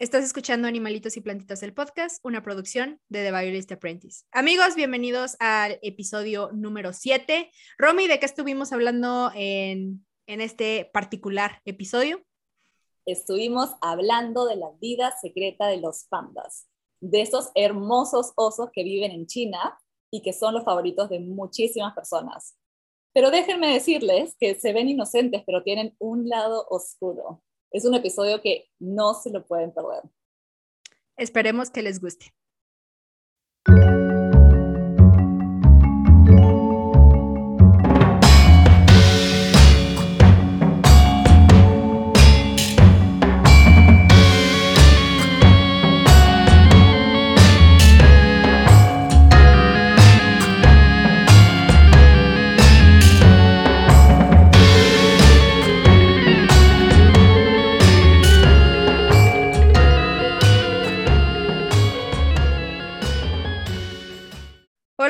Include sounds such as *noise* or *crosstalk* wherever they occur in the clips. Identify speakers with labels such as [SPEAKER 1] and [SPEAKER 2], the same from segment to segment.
[SPEAKER 1] Estás escuchando Animalitos y Plantitas del Podcast, una producción de The Violist Apprentice. Amigos, bienvenidos al episodio número 7. Romy, ¿de qué estuvimos hablando en, en este particular episodio?
[SPEAKER 2] Estuvimos hablando de la vida secreta de los pandas, de esos hermosos osos que viven en China y que son los favoritos de muchísimas personas. Pero déjenme decirles que se ven inocentes, pero tienen un lado oscuro es un episodio que no se lo pueden perder.
[SPEAKER 1] Esperemos que les guste.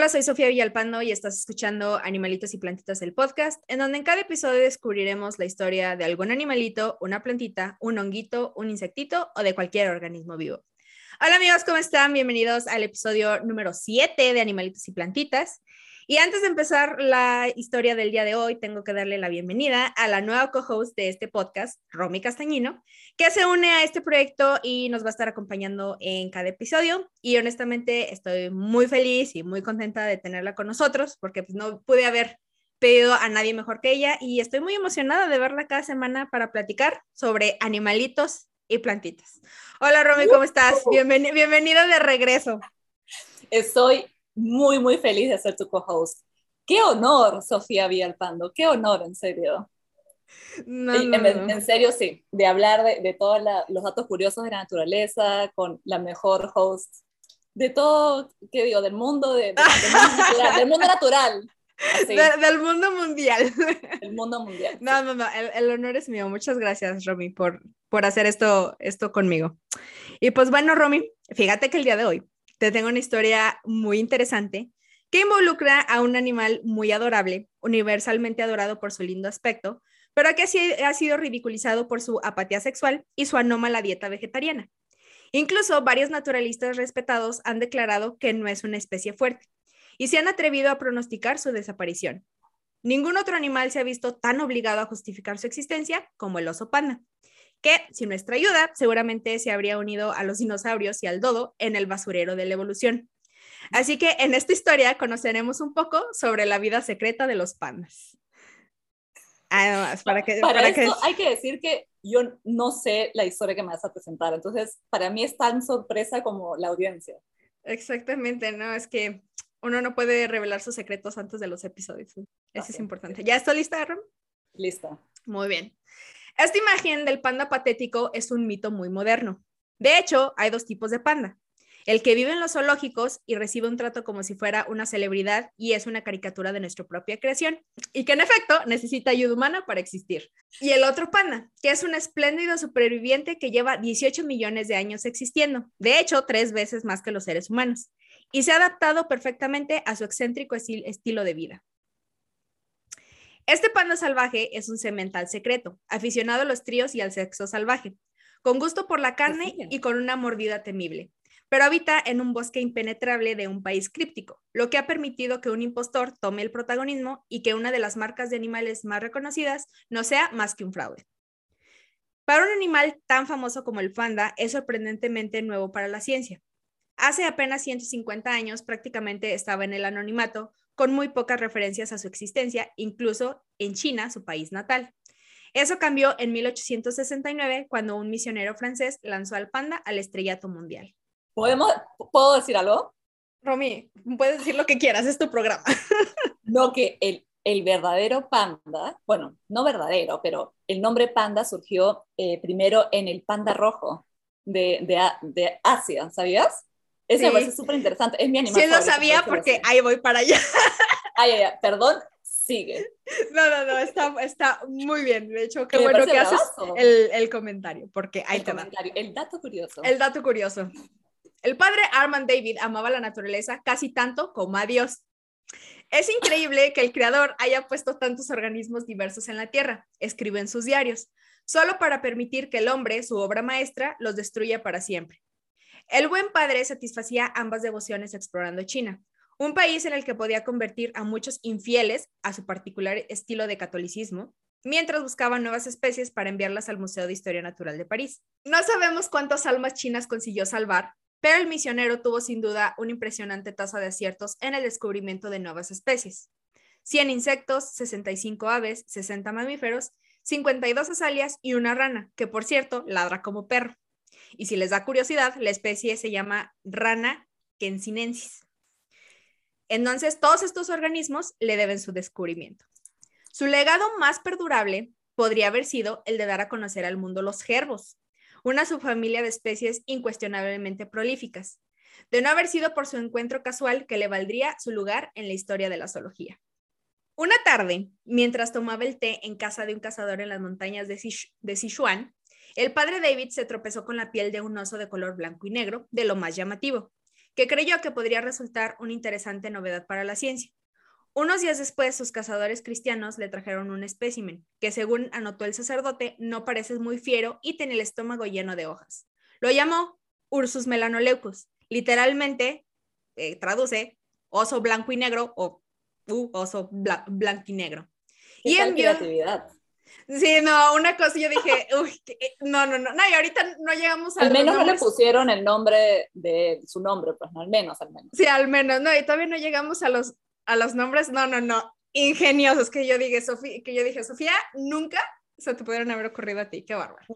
[SPEAKER 1] Soy Sofía Villalpando y estás escuchando Animalitos y Plantitas del podcast, en donde en cada episodio descubriremos la historia de algún animalito, una plantita, un honguito, un insectito o de cualquier organismo vivo. Hola amigos, ¿cómo están? Bienvenidos al episodio número 7 de Animalitos y Plantitas. Y antes de empezar la historia del día de hoy, tengo que darle la bienvenida a la nueva co-host de este podcast, Romy Castañino, que se une a este proyecto y nos va a estar acompañando en cada episodio. Y honestamente estoy muy feliz y muy contenta de tenerla con nosotros porque pues, no pude haber pedido a nadie mejor que ella y estoy muy emocionada de verla cada semana para platicar sobre animalitos y plantitas. Hola Romy, ¿cómo estás? bienvenida de regreso.
[SPEAKER 2] Estoy muy, muy feliz de ser tu co-host. Qué honor, Sofía Villalpando, qué honor, en serio. en, serio, sí, de hablar de, todos los datos curiosos de la naturaleza con la mejor host de todo, ¿qué digo? Del mundo, de, del, mundo natural, *laughs*
[SPEAKER 1] del mundo mundial. *laughs*
[SPEAKER 2] El mundo mundial.
[SPEAKER 1] No, no, no, el, honor es mío. Muchas gracias, Romy, por, por hacer esto, esto conmigo. Y pues bueno, Romy, fíjate que el día de hoy te tengo una historia muy interesante que involucra a un animal muy adorable, universalmente adorado por su lindo aspecto, pero que ha sido ridiculizado por su apatía sexual y su anómala dieta vegetariana. Incluso varios naturalistas respetados han declarado que no es una especie fuerte y se han atrevido a pronosticar su desaparición. Ningún otro animal se ha visto tan obligado a justificar su existencia como el oso panda que sin nuestra ayuda seguramente se habría unido a los dinosaurios y al dodo en el basurero de la evolución. Así que en esta historia conoceremos un poco sobre la vida secreta de los pandas.
[SPEAKER 2] Además, para que... Para, esto hay que decir que yo no sé la historia que me vas a presentar, entonces para mí es tan sorpresa como la audiencia.
[SPEAKER 1] Exactamente, no, es que uno no puede revelar sus secretos antes de los episodios. Eso es importante. ¿Ya está lista, Aaron?
[SPEAKER 2] Lista.
[SPEAKER 1] Muy bien. Esta imagen del panda patético es un mito muy moderno. De hecho, hay dos tipos de panda. El que vive en los zoológicos y recibe un trato como si fuera una celebridad y es una caricatura de nuestra propia creación, y que en efecto necesita ayuda humana para existir. Y el otro panda, que es un espléndido superviviente que lleva 18 millones de años existiendo, de hecho, tres veces más que los seres humanos, y se ha adaptado perfectamente a su excéntrico estilo de vida. Este panda salvaje es un semental secreto, aficionado a los tríos y al sexo salvaje, con gusto por la carne y con una mordida temible, pero habita en un bosque impenetrable de un país críptico, lo que ha permitido que un impostor tome el protagonismo y que una de las marcas de animales más reconocidas no sea más que un fraude. Para un animal tan famoso como el panda, es sorprendentemente nuevo para la ciencia. Hace apenas 150 años prácticamente estaba en el anonimato, con muy pocas referencias a su existencia, incluso en China, su país natal. Eso cambió en 1869, cuando un misionero francés lanzó al panda al estrellato mundial.
[SPEAKER 2] ¿Podemos, ¿Puedo decir algo?
[SPEAKER 1] Romy, puedes decir lo que quieras, es tu programa. *laughs*
[SPEAKER 2] no, que el, el verdadero panda, bueno, no verdadero, pero el nombre panda surgió eh, primero en el panda rojo de, de, de Asia, ¿sabías? Eso es súper interesante. Es mi animal.
[SPEAKER 1] Sí, lo sabía porque ahí voy para allá.
[SPEAKER 2] Ay, ay, ay, perdón, sigue.
[SPEAKER 1] No, no, no, está, está muy bien. De hecho, qué bueno que haces el, el, comentario, porque hay
[SPEAKER 2] el El dato curioso.
[SPEAKER 1] El dato curioso. El padre Armand David amaba la naturaleza casi tanto como a Dios. Es increíble que el creador haya puesto tantos organismos diversos en la Tierra, escribe en sus diarios. solo para permitir que el hombre, su obra maestra, los destruya para siempre. El buen padre satisfacía ambas devociones explorando China, un país en el que podía convertir a muchos infieles a su particular estilo de catolicismo, mientras buscaba nuevas especies para enviarlas al Museo de Historia Natural de París. No sabemos cuántas almas chinas consiguió salvar, pero el misionero tuvo sin duda una impresionante tasa de aciertos en el descubrimiento de nuevas especies. 100 insectos, 65 aves, 60 mamíferos, 52 azalias y una rana, que por cierto ladra como perro. Y si les da curiosidad, la especie se llama rana kensinensis. Entonces, todos estos organismos le deben su descubrimiento. Su legado más perdurable podría haber sido el de dar a conocer al mundo los gerbos, una subfamilia de especies incuestionablemente prolíficas, de no haber sido por su encuentro casual que le valdría su lugar en la historia de la zoología. Una tarde, mientras tomaba el té en casa de un cazador en las montañas de, Sichuan, el padre David se tropezó con la piel de un oso de color blanco y negro, de lo más llamativo, que creyó que podría resultar una interesante novedad para la ciencia. Unos días después, sus cazadores cristianos le trajeron un espécimen, que según anotó el sacerdote, no parece muy fiero y tiene el estómago lleno de hojas. Lo llamó Ursus melanoleucus, literalmente, eh, traduce, oso blanco y negro o uh, oso blanco y negro.
[SPEAKER 2] y envió, creatividad.
[SPEAKER 1] Sí, no, una cosa yo dije, *laughs* uy, eh, no, no, no, no, y ahorita no llegamos
[SPEAKER 2] a... Al menos no le pusieron el nombre de su nombre, pues no, al menos, al menos.
[SPEAKER 1] Sí, al menos, no, y todavía no llegamos a los, a los nombres, no, no, no, ingeniosos que yo dije, Sofía, que yo dije, Sofía, nunca se te pudieron haber ocurrido a ti, qué bárbaro.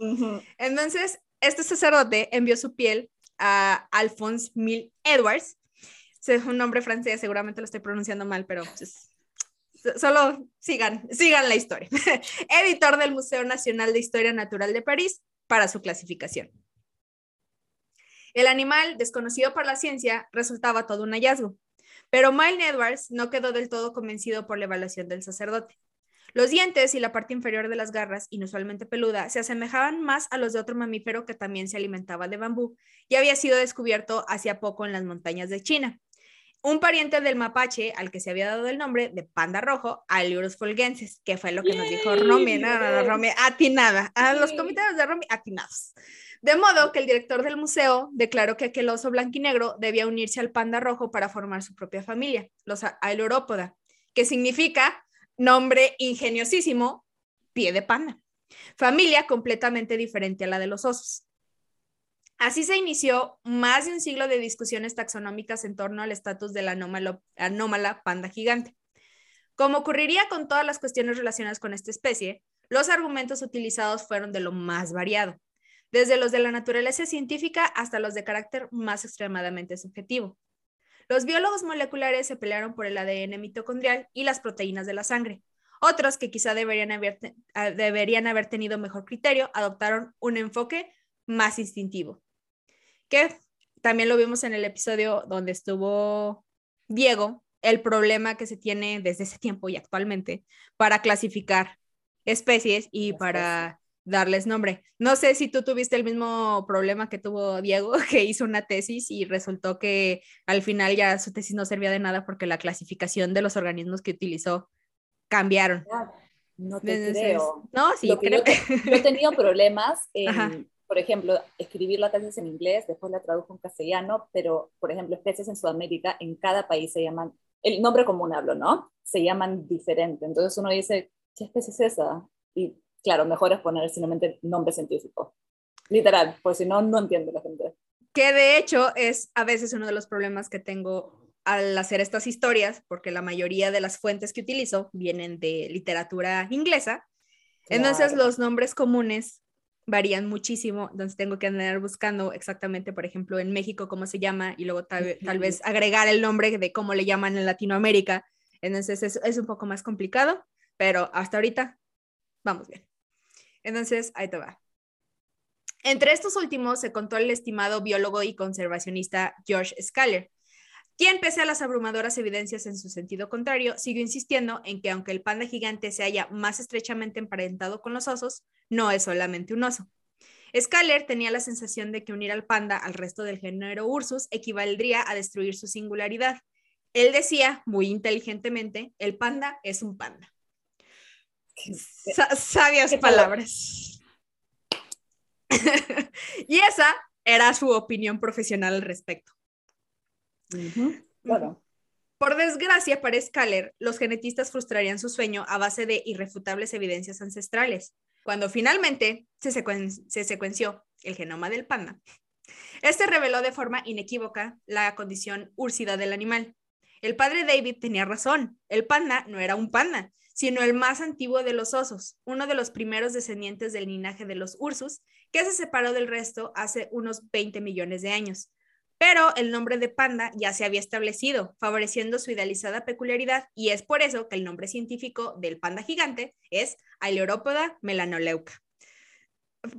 [SPEAKER 1] Entonces, este sacerdote envió su piel a Alphonse Mill Edwards, es un nombre francés, seguramente lo estoy pronunciando mal, pero pues, solo sigan, sigan la historia. *laughs* Editor del Museo Nacional de Historia Natural de París para su clasificación. El animal, desconocido por la ciencia, resultaba todo un hallazgo, pero Milne Edwards no quedó del todo convencido por la evaluación del sacerdote. Los dientes y la parte inferior de las garras, inusualmente peluda, se asemejaban más a los de otro mamífero que también se alimentaba de bambú y había sido descubierto hacía poco en las montañas de China un pariente del mapache al que se había dado el nombre de panda rojo, Aliurus fulgensis, que fue lo que nos dijo Romy, no, no, no, Romy, atinada, a los comités de Romy atinados. De modo que el director del museo declaró que aquel oso blanquinegro debía unirse al panda rojo para formar su propia familia, los Ailurópoda, que significa nombre ingeniosísimo, pie de panda. Familia completamente diferente a la de los osos. Así se inició más de un siglo de discusiones taxonómicas en torno al estatus de la anómala panda gigante. Como ocurriría con todas las cuestiones relacionadas con esta especie, los argumentos utilizados fueron de lo más variado, desde los de la naturaleza científica hasta los de carácter más extremadamente subjetivo. Los biólogos moleculares se pelearon por el ADN mitocondrial y las proteínas de la sangre. Otros, que quizá deberían haber, deberían haber tenido mejor criterio, adoptaron un enfoque más instintivo que también lo vimos en el episodio donde estuvo Diego, el problema que se tiene desde ese tiempo y actualmente para clasificar especies y para darles nombre. No sé si tú tuviste el mismo problema que tuvo Diego, *laughs* que hizo una tesis y resultó que al final ya su tesis no servía de nada porque la clasificación de los organismos que utilizó cambiaron.
[SPEAKER 2] No te creo.
[SPEAKER 1] No, sí, creo.
[SPEAKER 2] que yo, he tenido problemas *laughs* en, por ejemplo, escribir la tesis en inglés, después la tradujo en castellano, pero, por ejemplo, especies en Sudamérica, en cada país se llaman, el nombre común hablo, ¿no? Se llaman diferente. Entonces uno dice, ¿qué especie es esa? Y claro, mejor es poner simplemente nombre científico. Literal, pues si no, no entiende la gente.
[SPEAKER 1] Que de hecho es a veces uno de los problemas que tengo al hacer estas historias, porque la mayoría de las fuentes que utilizo vienen de literatura inglesa. Entonces los nombres comunes varían muchísimo, entonces tengo que andar buscando exactamente, por ejemplo, en México cómo se llama y luego tal, vez agregar el nombre de cómo le llaman en Latinoamérica. Entonces es, es, un poco más complicado, pero hasta ahorita vamos bien. Entonces, ahí te va. Entre estos últimos se contó el estimado biólogo y conservacionista George Scaler, quien, pese a las abrumadoras evidencias en su sentido contrario, siguió insistiendo en que aunque el panda gigante se haya más estrechamente emparentado con los osos, no es solamente un oso. Scaler tenía la sensación de que unir al panda al resto del género Ursus equivaldría a destruir su singularidad. Él decía, muy inteligentemente, el panda es un panda. sabias palabras. *laughs* y esa era su opinión profesional al respecto.
[SPEAKER 2] Claro.
[SPEAKER 1] Por desgracia para Scaler, los genetistas frustrarían su sueño a base de irrefutables evidencias ancestrales. Cuando finalmente se, se secuenció el genoma del panda, este reveló de forma inequívoca la condición úrsida del animal. El padre David tenía razón, el panda no era un panda, sino el más antiguo de los osos, uno de los primeros descendientes del linaje de los ursus, que se separó del resto hace unos 20 millones de años. Pero el nombre de panda ya se había establecido, favoreciendo su idealizada peculiaridad, y es por eso que el nombre científico del panda gigante es Ailerópoda melanoleuca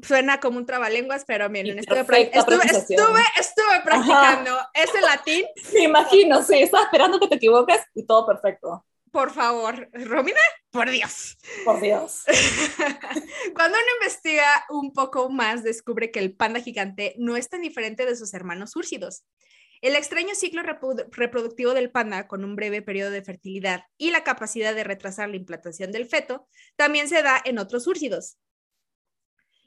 [SPEAKER 1] suena como un trabalenguas, pero miren, estuve, estuve, practicando ese latín. *laughs*
[SPEAKER 2] Me imagino, sí, estaba esperando que te equivoques y todo perfecto.
[SPEAKER 1] Por favor, Romina, por Dios.
[SPEAKER 2] Por Dios. *laughs*
[SPEAKER 1] Cuando uno investiga un poco más, descubre que el panda gigante no es tan diferente de sus hermanos úrsidos. El extraño ciclo reproductivo del panda, con un breve periodo de fertilidad y la capacidad de retrasar la implantación del feto, también se da en otros úrsidos.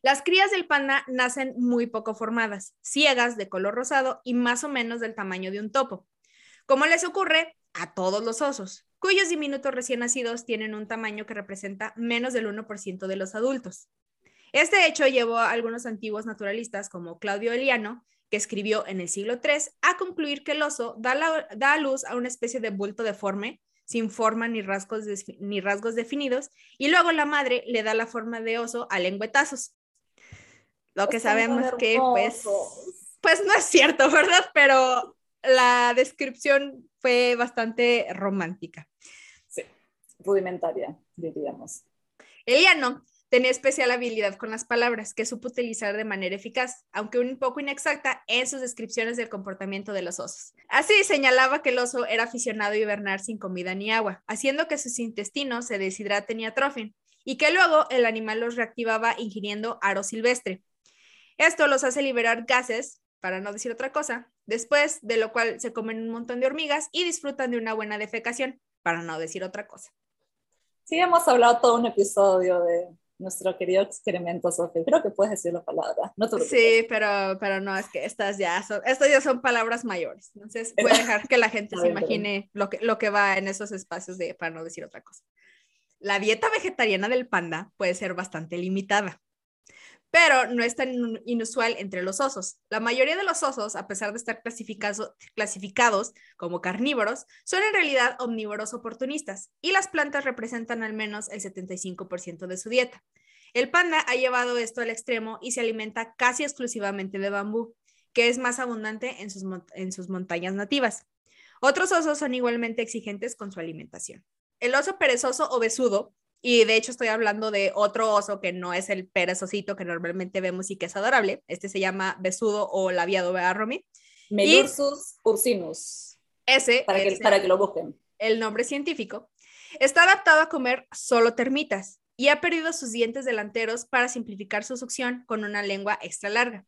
[SPEAKER 1] Las crías del panda nacen muy poco formadas, ciegas, de color rosado y más o menos del tamaño de un topo. Como les ocurre a todos los osos, cuyos diminutos recién nacidos tienen un tamaño que representa menos del 1% de los adultos. Este hecho llevó a algunos antiguos naturalistas, como Claudio Eliano, que escribió en el siglo III, a concluir que el oso da, a luz a una especie de bulto deforme, sin forma ni rasgos, ni rasgos definidos, y luego la madre le da la forma de oso a lengüetazos. Lo que sabemos que pues, pues no es cierto, ¿verdad? Pero la descripción fue bastante romántica.
[SPEAKER 2] Sí, rudimentaria, diríamos.
[SPEAKER 1] Eliano tenía especial habilidad con las palabras que supo utilizar de manera eficaz, aunque un poco inexacta en sus descripciones del comportamiento de los osos. Así señalaba que el oso era aficionado a hibernar sin comida ni agua, haciendo que sus intestinos se deshidraten y atrofien, y que luego el animal los reactivaba ingiriendo aro silvestre, esto los hace liberar gases, para no decir otra cosa, después de lo cual se comen un montón de hormigas y disfrutan de una buena defecación, para no decir otra cosa.
[SPEAKER 2] Sí, hemos hablado todo un episodio de nuestro querido experimento, Sofía. Creo que puedes decir la palabra. No
[SPEAKER 1] sí, pero, pero no, es que estas ya son, estas ya son palabras mayores. Entonces, voy a dejar que la gente *laughs* se imagine lo que, lo que va en esos espacios de, para no decir otra cosa. La dieta vegetariana del panda puede ser bastante limitada pero no es tan inusual entre los osos. La mayoría de los osos, a pesar de estar clasificados como carnívoros, son en realidad omnívoros oportunistas y las plantas representan al menos el 75% de su dieta. El panda ha llevado esto al extremo y se alimenta casi exclusivamente de bambú, que es más abundante en sus, montañas nativas. Otros osos son igualmente exigentes con su alimentación. El oso perezoso o besudo y de hecho estoy hablando de otro oso que no es el perezosito que normalmente vemos y que es adorable. Este se llama besudo o labiado, ¿verdad, Romy?
[SPEAKER 2] Melursus ursinus.
[SPEAKER 1] Ese.
[SPEAKER 2] Para que, para que lo busquen.
[SPEAKER 1] El nombre científico. Está adaptado a comer solo termitas y ha perdido sus dientes delanteros para simplificar su succión con una lengua extra larga.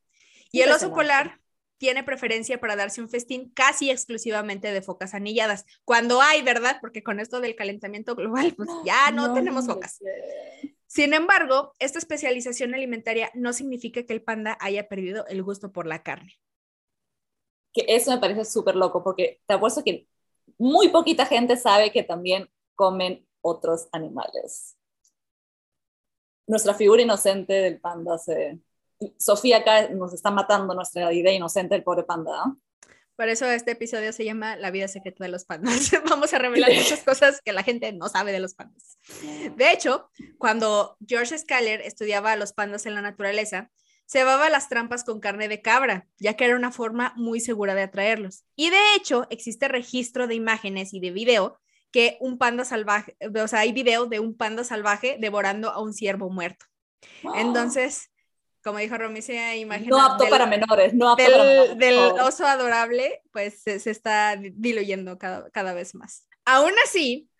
[SPEAKER 1] Y el oso polar tiene preferencia para darse un festín casi exclusivamente de focas anilladas, cuando hay, ¿verdad? Porque con esto del calentamiento global, pues *gasps* ya no, tenemos focas. Sin embargo, esta especialización alimentaria no significa que el panda haya perdido el gusto por la carne.
[SPEAKER 2] Que eso me parece súper loco, porque te apuesto que muy poquita gente sabe que también comen otros animales. Nuestra figura inocente del panda se Sofía acá nos está matando nuestra idea inocente del pobre panda.
[SPEAKER 1] Por eso este episodio se llama La vida secreta de los pandas. *laughs* Vamos a revelar *laughs* muchas cosas que la gente no sabe de los pandas. De hecho, cuando George Scaler estudiaba a los pandas en la naturaleza, cebaba las trampas con carne de cabra, ya que era una forma muy segura de atraerlos. Y de hecho, existe registro de imágenes y de video que un panda salvaje, o sea, hay video de un panda salvaje devorando a un ciervo muerto. Entonces, como dijo Romy, se imagina.
[SPEAKER 2] No apto para menores, no apto
[SPEAKER 1] del,
[SPEAKER 2] para menores.
[SPEAKER 1] Del oso adorable, pues se, se está diluyendo cada, cada, vez más. Aún así,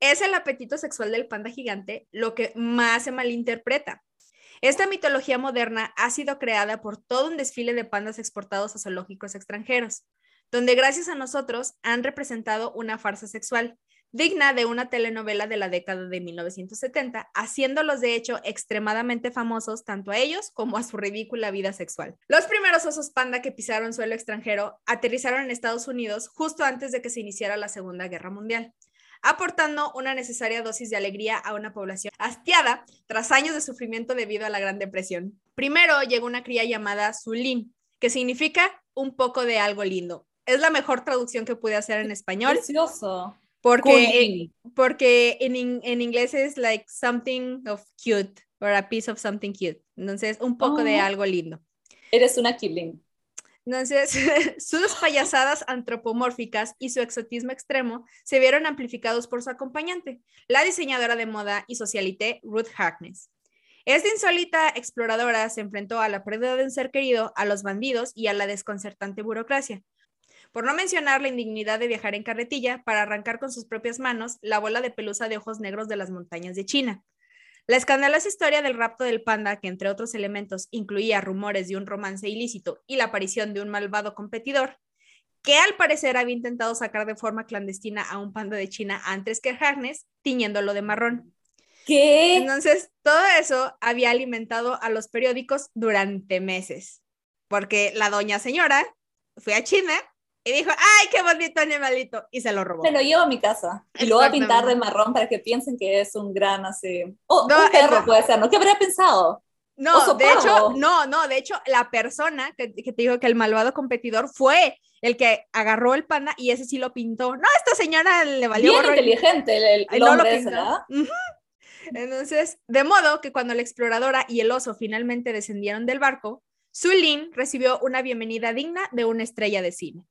[SPEAKER 1] es el apetito sexual del panda gigante lo que más se malinterpreta. Esta mitología moderna ha sido creada por todo un desfile de pandas exportados a zoológicos extranjeros, donde gracias a nosotros han representado una farsa sexual, digna de una telenovela de la década de 1970, haciéndolos de hecho extremadamente famosos tanto a ellos como a su ridícula vida sexual. Los primeros osos panda que pisaron suelo extranjero aterrizaron en Estados Unidos justo antes de que se iniciara la Segunda Guerra Mundial aportando una necesaria dosis de alegría a una población hastiada tras años de sufrimiento debido a la Gran Depresión. Primero llegó una cría llamada Zulín, que significa un poco de algo lindo. Es la mejor traducción que pude hacer en español.
[SPEAKER 2] Precioso.
[SPEAKER 1] Porque, porque en, en, inglés es like something of cute or a piece of something cute. Entonces, un poco de oh. algo lindo.
[SPEAKER 2] Eres una killing.
[SPEAKER 1] Entonces, *laughs* sus payasadas antropomórficas y su exotismo extremo se vieron amplificados por su acompañante, la diseñadora de moda y socialité Ruth Harkness. Esta insólita exploradora se enfrentó a la pérdida de un ser querido, a los bandidos y a la desconcertante burocracia, por no mencionar la indignidad de viajar en carretilla para arrancar con sus propias manos la bola de pelusa de ojos negros de las montañas de China. La escandalosa historia del rapto del panda, que entre otros elementos incluía rumores de un romance ilícito y la aparición de un malvado competidor, que al parecer había intentado sacar de forma clandestina a un panda de China antes que Harness, tiñéndolo de marrón.
[SPEAKER 2] ¿Qué?
[SPEAKER 1] Entonces, todo eso había alimentado a los periódicos durante meses, porque la doña señora fue a China y dijo, ay, qué bonito animalito, y se lo robó.
[SPEAKER 2] Me lo llevo a mi casa y lo voy a pintar de marrón para que piensen que es un gran así. Oh, un perro puede ser, ¿no? ¿Qué habría pensado?
[SPEAKER 1] No, de hecho, no, no, de hecho, la persona que, que, te dijo que el malvado competidor fue el que agarró el panda y ese sí lo pintó. No, esta señora le valió.
[SPEAKER 2] Bien inteligente el, el, hombre
[SPEAKER 1] Entonces, de modo que cuando la exploradora y el oso finalmente descendieron del barco, Zulin recibió una bienvenida digna de una estrella de cine.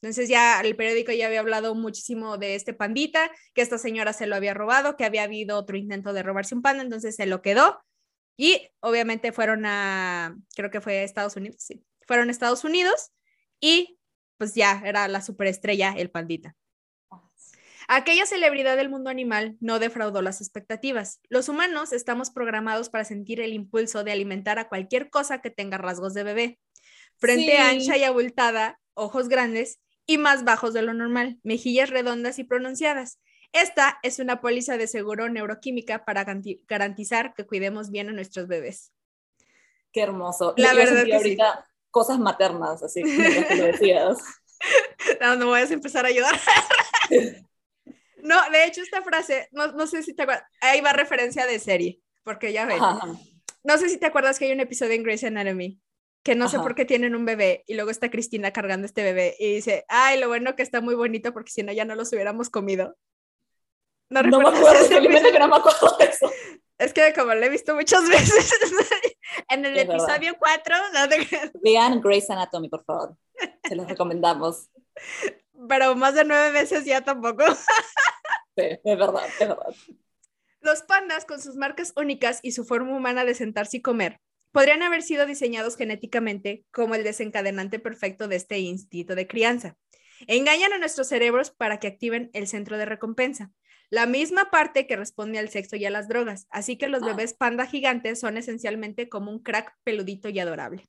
[SPEAKER 1] Entonces ya el periódico ya había hablado muchísimo de este pandita, que esta señora se lo había robado, que había habido otro intento de robarse un panda, entonces se lo quedó. Y obviamente fueron a, creo que fue a Estados Unidos, sí, fueron a Estados Unidos y pues ya era la superestrella el pandita. Aquella celebridad del mundo animal no defraudó las expectativas. Los humanos estamos programados para sentir el impulso de alimentar a cualquier cosa que tenga rasgos de bebé. Frente ancha y abultada, ojos grandes y más bajos de lo normal, mejillas redondas y pronunciadas. Esta es una póliza de seguro neuroquímica para garantizar que cuidemos bien a nuestros bebés.
[SPEAKER 2] Qué hermoso. La verdad que ahorita cosas maternas, así como lo decías. *laughs*
[SPEAKER 1] no, no voy a empezar a ayudar. no, de hecho esta frase, no, sé si te acuerdas, ahí va referencia de serie, porque ya ves. No sé si te acuerdas que hay un episodio en Grey's Anatomy que no sé por qué tienen un bebé y luego está Cristina cargando este bebé y dice, ay, lo bueno que está muy bonito porque si no ya no los hubiéramos comido.
[SPEAKER 2] No, me *laughs* acuerdo, que no me acuerdo de eso.
[SPEAKER 1] Es que como lo he visto muchas *laughs* veces en el episodio 4. No
[SPEAKER 2] te... Vean Grey's Anatomy, por favor. Se los recomendamos.
[SPEAKER 1] Pero más de nueve veces ya tampoco.
[SPEAKER 2] Sí, es verdad, es verdad.
[SPEAKER 1] Los pandas, con sus marcas únicas y su forma humana de sentarse y comer, podrían haber sido diseñados genéticamente como el desencadenante perfecto de este instinto de crianza. Engañan a nuestros cerebros para que activen el centro de recompensa, la misma parte que responde al sexo y a las drogas. Así que los ah. bebés panda gigantes son esencialmente como un crack peludito y adorable.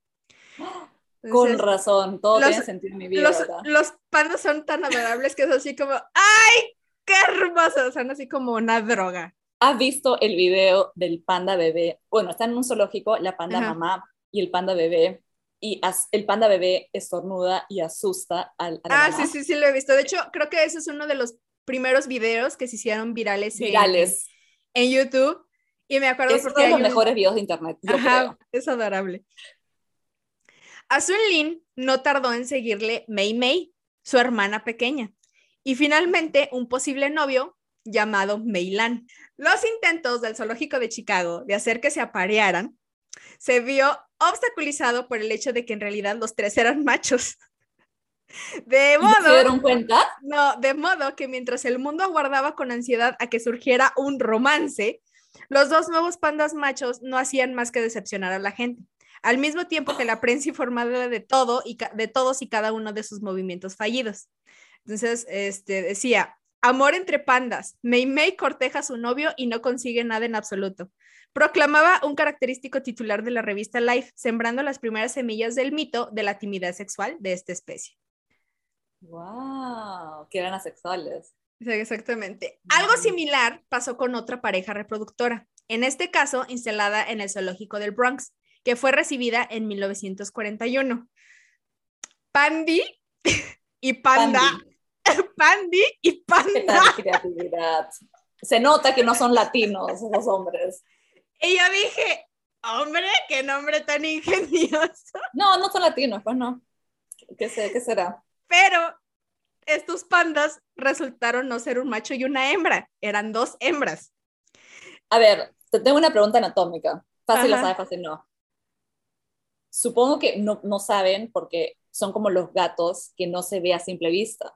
[SPEAKER 2] Con razón, todo tiene sentido en mi vida.
[SPEAKER 1] Los, pandas son tan adorables que es así como, ¡ay! ¡Qué hermosos! Son así como una droga.
[SPEAKER 2] ¿Has visto el video del panda bebé? Bueno, está en un zoológico, la panda mamá y el panda bebé. Y el panda bebé estornuda y asusta al.
[SPEAKER 1] ah, sí, sí, sí, lo he visto. De hecho, creo que ese es uno de los primeros videos que se hicieron virales.
[SPEAKER 2] Virales.
[SPEAKER 1] En, YouTube. Y me acuerdo
[SPEAKER 2] es porque. uno de los mejores videos de internet.
[SPEAKER 1] Ajá, es adorable. Azul Lin no tardó en seguirle Mei Mei, su hermana pequeña. Y finalmente, un posible novio llamado Meilan. Los intentos del zoológico de Chicago de hacer que se aparearan se vio obstaculizado por el hecho de que en realidad los tres eran machos. De modo,
[SPEAKER 2] ¿Se dieron cuenta?
[SPEAKER 1] No, de modo que mientras el mundo aguardaba con ansiedad a que surgiera un romance, los dos nuevos pandas machos no hacían más que decepcionar a la gente, al mismo tiempo que la prensa informaba de todo y de todos y cada uno de sus movimientos fallidos. Entonces, este decía, Amor entre pandas. Mei Mei corteja a su novio y no consigue nada en absoluto. Proclamaba un característico titular de la revista Life, sembrando las primeras semillas del mito de la timidez sexual de esta especie.
[SPEAKER 2] ¡Wow! Que eran asexuales.
[SPEAKER 1] Sí, exactamente. Algo similar pasó con otra pareja reproductora, en este caso instalada en el zoológico del Bronx, que fue recibida en 1941. Pandy *laughs* y Panda. Pandy, *laughs* y Panda.
[SPEAKER 2] creatividad. Se nota que no son latinos esos hombres.
[SPEAKER 1] Y yo dije, hombre, qué nombre tan ingenioso.
[SPEAKER 2] No, no son latinos, pues no. ¿Qué, sé, qué será?
[SPEAKER 1] Pero estos pandas resultaron no ser un macho y una hembra, eran dos hembras.
[SPEAKER 2] A ver, te tengo una pregunta anatómica. Fácil lo sabe, fácil no. Supongo que no, no saben porque son como los gatos que no se ve a simple vista,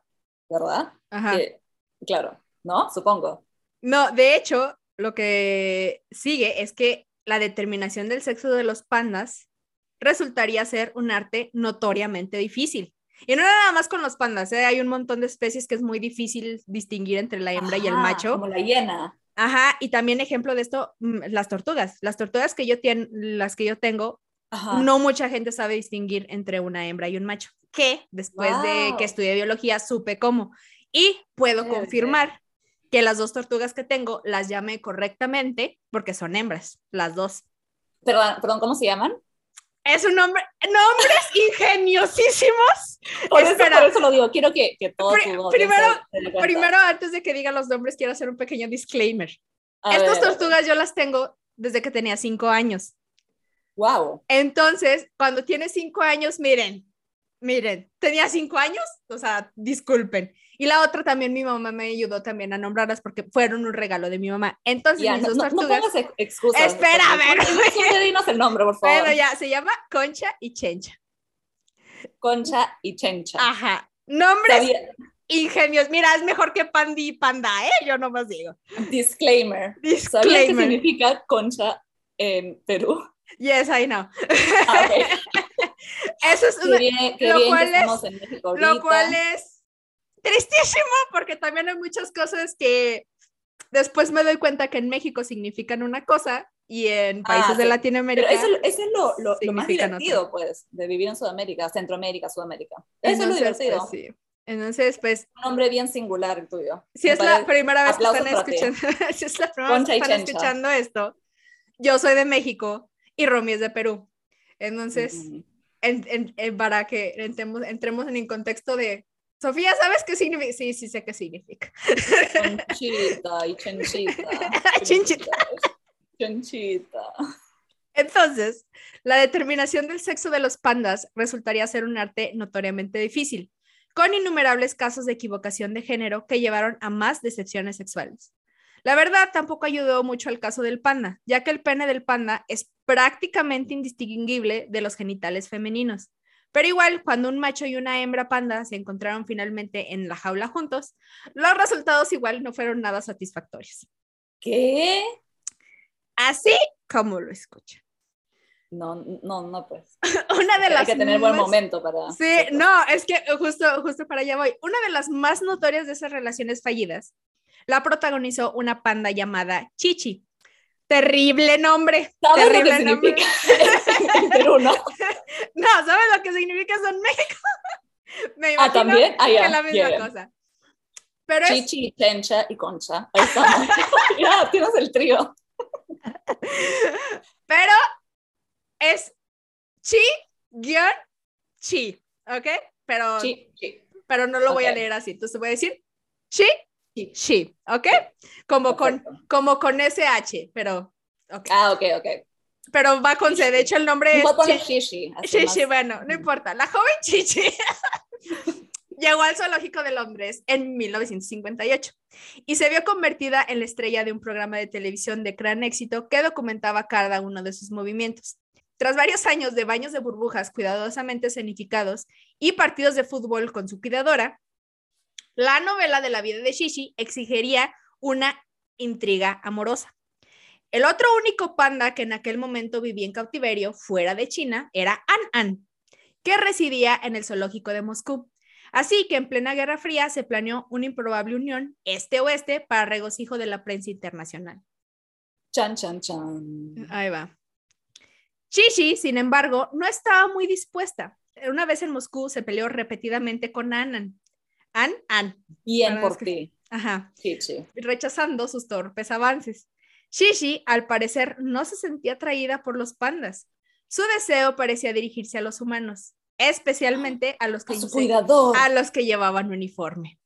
[SPEAKER 2] ¿verdad? Ajá. claro, ¿no? Supongo.
[SPEAKER 1] No, de hecho, lo que sigue es que la determinación del sexo de los pandas resultaría ser un arte notoriamente difícil. Y no nada más con los pandas, ¿eh? hay un montón de especies que es muy difícil distinguir entre la hembra y el macho.
[SPEAKER 2] Como la hiena.
[SPEAKER 1] Ajá, y también ejemplo de esto, mm, las tortugas. Las tortugas que yo, las que yo tengo, no mucha gente sabe distinguir entre una hembra y un macho, que después de que estudié biología supe cómo. Y puedo confirmar que las dos tortugas que tengo las llamé correctamente porque son hembras, las dos.
[SPEAKER 2] Perdón, perdón ¿cómo se llaman?
[SPEAKER 1] Es un nombre, nombres *laughs* ingeniosísimos.
[SPEAKER 2] Por eso, lo digo, quiero que, que todos
[SPEAKER 1] primero, primero, antes de que digan los nombres, quiero hacer un pequeño disclaimer. Estas tortugas yo las tengo desde que tenía cinco años.
[SPEAKER 2] Wow.
[SPEAKER 1] Entonces, cuando tiene cinco años, miren, miren, tenía cinco años, o sea, disculpen. Y la otra también mi mamá me ayudó también a nombrarlas porque fueron un regalo de mi mamá. Entonces, mis dos tortugas.
[SPEAKER 2] No, excusas.
[SPEAKER 1] Espera, a ver.
[SPEAKER 2] dinos el nombre, por favor.
[SPEAKER 1] Bueno, ya, se llama Concha y Chencha.
[SPEAKER 2] Concha y Chencha.
[SPEAKER 1] Ajá. Nombres ingenios. Mira, es mejor que Pandi y Panda, ¿eh? Yo más digo.
[SPEAKER 2] Disclaimer.
[SPEAKER 1] Disclaimer.
[SPEAKER 2] qué significa concha en Perú?
[SPEAKER 1] Yes, I know. Ah, *laughs* Eso es
[SPEAKER 2] lo, cual
[SPEAKER 1] es, lo cual es tristísimo porque también hay muchas cosas que después me doy cuenta que en México significan una cosa y en ah, países de Latinoamérica.
[SPEAKER 2] eso, es lo, lo, más divertido, pues, de vivir en Sudamérica, Centroamérica, Sudamérica. Eso es lo divertido.
[SPEAKER 1] Pues, sí. Entonces, pues.
[SPEAKER 2] Un nombre bien singular el tuyo.
[SPEAKER 1] Si es la primera vez que están escuchando, *laughs* si es la primera vez que están escuchando esto, yo soy de México y Romy es de Perú. Entonces, en, para que entremos, entremos en el contexto de, Sofía, ¿sabes qué significa? Sí, sí sé qué significa.
[SPEAKER 2] Conchita y chenchita. *laughs*
[SPEAKER 1] Chinchita.
[SPEAKER 2] Chenchita.
[SPEAKER 1] Entonces, la determinación del sexo de los pandas resultaría ser un arte notoriamente difícil, con innumerables casos de equivocación de género que llevaron a más decepciones sexuales. La verdad, tampoco ayudó mucho al caso del panda, ya que el pene del panda es prácticamente indistinguible de los genitales femeninos. Pero igual, cuando un macho y una hembra panda se encontraron finalmente en la jaula juntos, los resultados igual no fueron nada satisfactorios.
[SPEAKER 2] ¿Qué?
[SPEAKER 1] Así como lo escucha.
[SPEAKER 2] No, no, no, pues. *laughs*
[SPEAKER 1] Una de las
[SPEAKER 2] Hay que tener buen momento para.
[SPEAKER 1] Sí, no, es que justo, justo para allá voy. Una de las más notorias de esas relaciones fallidas la protagonizó una panda llamada Chichi. Terrible nombre.
[SPEAKER 2] ¿Sabes
[SPEAKER 1] terrible
[SPEAKER 2] lo que
[SPEAKER 1] nombre.
[SPEAKER 2] significa *laughs* en Perú, no?
[SPEAKER 1] no, ¿sabes lo que significa eso en México? *laughs* Me
[SPEAKER 2] ah, también. Ah,
[SPEAKER 1] ya, que es la misma cosa.
[SPEAKER 2] Pero Chichi, es... Chencha y Concha. Ahí estamos. *laughs* ya, tienes el trío.
[SPEAKER 1] Pero es chi guion chi, ¿ok? Pero,
[SPEAKER 2] chi, chi.
[SPEAKER 1] pero no lo voy a leer así. Entonces voy a decir chi She, ¿ok? Como con, como con SH, pero.
[SPEAKER 2] Ah, ok, ok.
[SPEAKER 1] Pero va con C. De hecho, el nombre es.
[SPEAKER 2] Chichi.
[SPEAKER 1] Chichi, bueno, no importa. La joven Chichi *laughs* llegó al Zoológico de Londres en 1958 y se vio convertida en la estrella de un programa de televisión de gran éxito que documentaba cada uno de sus movimientos. Tras varios años de baños de burbujas cuidadosamente escenificados y partidos de fútbol con su cuidadora, la novela de la vida de Shishi exigiría una intriga amorosa. El otro único panda que en aquel momento vivía en cautiverio fuera de China era An An, que residía en el zoológico de Moscú. Así que en plena Guerra Fría se planeó una improbable unión este-oeste para regocijo de la prensa internacional.
[SPEAKER 2] Chan, chan, chan.
[SPEAKER 1] Ahí va. Shishi, sin embargo, no estaba muy dispuesta. Una vez en Moscú se peleó repetidamente con An, An, An.
[SPEAKER 2] Bien por ti.
[SPEAKER 1] Ajá.
[SPEAKER 2] Shishi.
[SPEAKER 1] Rechazando sus torpes avances. Shishi, al parecer, no se sentía atraída por los pandas. Su deseo parecía dirigirse a los humanos, especialmente a los que, a, los que llevaban uniforme.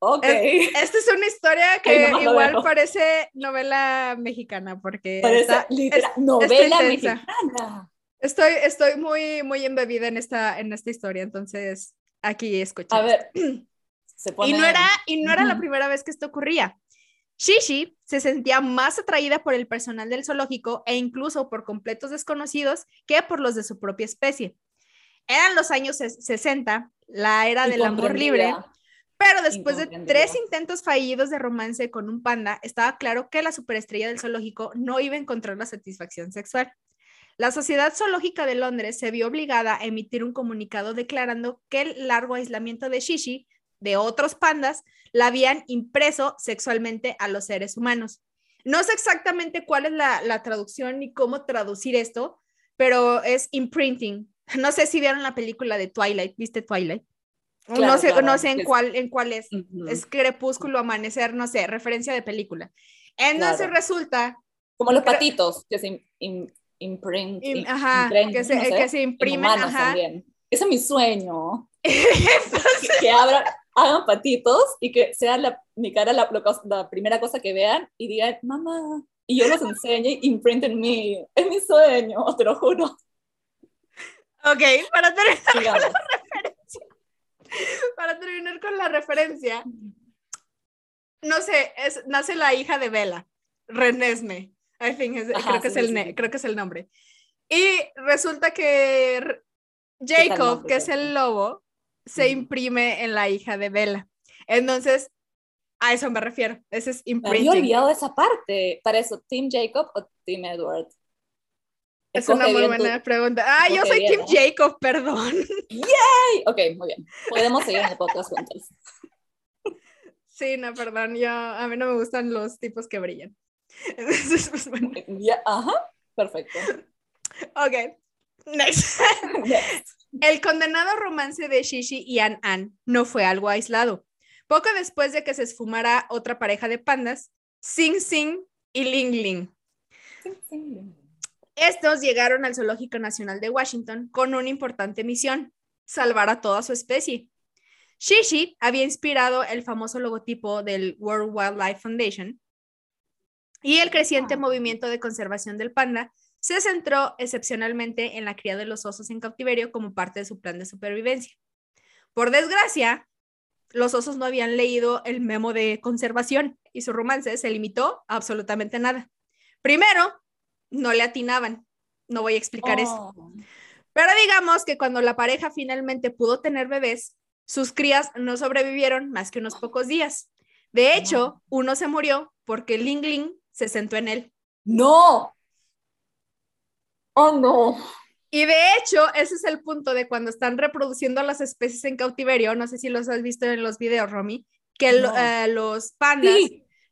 [SPEAKER 2] Ok.
[SPEAKER 1] esta es una historia que igual parece novela mexicana, porque.
[SPEAKER 2] Parece literal, novela mexicana.
[SPEAKER 1] Estoy, estoy muy, muy embebida en esta, en esta historia, entonces aquí escuché.
[SPEAKER 2] A ver. *clears throat*
[SPEAKER 1] y no era, y no era la primera vez que esto ocurría. Shishi se sentía más atraída por el personal del zoológico e incluso por completos desconocidos que por los de su propia especie. Eran los años 60, la era del amor libre, pero después de tres intentos fallidos de romance con un panda, estaba claro que la superestrella del zoológico no iba a encontrar la satisfacción sexual. La Sociedad Zoológica de Londres se vio obligada a emitir un comunicado declarando que el largo aislamiento de Shishi de otros pandas la habían impreso sexualmente a los seres humanos. No sé exactamente cuál es la, traducción ni cómo traducir esto, pero es imprinting. No sé si vieron la película de Twilight, ¿viste Twilight? no sé, no sé en cuál, en cuál es. Es crepúsculo, amanecer, no sé, referencia de película. Entonces resulta.
[SPEAKER 2] Como los patitos que se imprint,
[SPEAKER 1] ajá, que, se, que se imprimen. Ajá.
[SPEAKER 2] Ese es mi sueño. *laughs* que, abran, hagan patitos y que sea la, mi cara la, la, primera cosa que vean y digan, mamá, y yo los enseñe imprint en mí. Es mi sueño, te lo juro.
[SPEAKER 1] Ok, para terminar con la referencia. Para terminar con la referencia. No sé, es, nace la hija de Bella, Renesme. I think creo, que es el, creo que es el nombre. Y resulta que Jacob, que es el lobo, se imprime en la hija de Bella. Entonces, a eso me refiero. Ese es imprinting.
[SPEAKER 2] Me había olvidado esa parte. Para eso, ¿Team Jacob o Team Edward?
[SPEAKER 1] Es una muy buena pregunta. Ah, yo soy Team Jacob, perdón. *laughs*
[SPEAKER 2] ¡Yay! Ok, muy bien. Podemos seguir en el podcast juntos.
[SPEAKER 1] Sí, no, perdón. Yo, a mí no me gustan los tipos que brillan. *laughs* Entonces, pues bueno.
[SPEAKER 2] ajá, perfecto.
[SPEAKER 1] Ok, next. *laughs* next. El condenado romance de Shishi y An An no fue algo aislado. Poco después de que se esfumara otra pareja de pandas, Sing Sing y Ling Ling. Estos llegaron al Zoológico Nacional de Washington con una importante misión, salvar a toda su especie. Shishi había inspirado el famoso logotipo del World Wildlife Foundation y el creciente movimiento de conservación del panda se centró excepcionalmente en la cría de los osos en cautiverio como parte de su plan de supervivencia. Por desgracia, los osos no habían leído el memo de conservación y su romance se limitó a absolutamente nada. Primero, no le atinaban. No voy a explicar eso. Oh. Pero digamos que cuando la pareja finalmente pudo tener bebés, sus crías no sobrevivieron más que unos pocos días. De hecho, uno se murió porque Ling Ling se sentó en él.
[SPEAKER 2] No. Oh, no.
[SPEAKER 1] Y de hecho, ese es el punto de cuando están reproduciendo las especies en cautiverio, no sé si los has visto en los videos, Romy, que eh, los pandas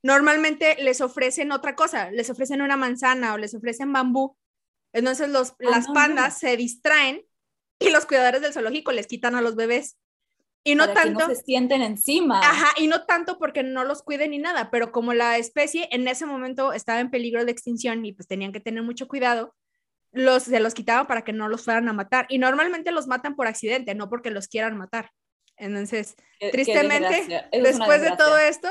[SPEAKER 1] normalmente les ofrecen otra cosa, les ofrecen una manzana o les ofrecen bambú. Entonces los, ah, las pandas se distraen y los cuidadores del zoológico les quitan a los bebés. Y no tanto.
[SPEAKER 2] Que no se sienten encima.
[SPEAKER 1] Ajá, y no tanto porque no los cuiden ni nada, pero como la especie en ese momento estaba en peligro de extinción y pues tenían que tener mucho cuidado, los, se los quitaban para que no los fueran a matar. Y normalmente los matan por accidente, no porque los quieran matar. Entonces, tristemente, después de todo esto,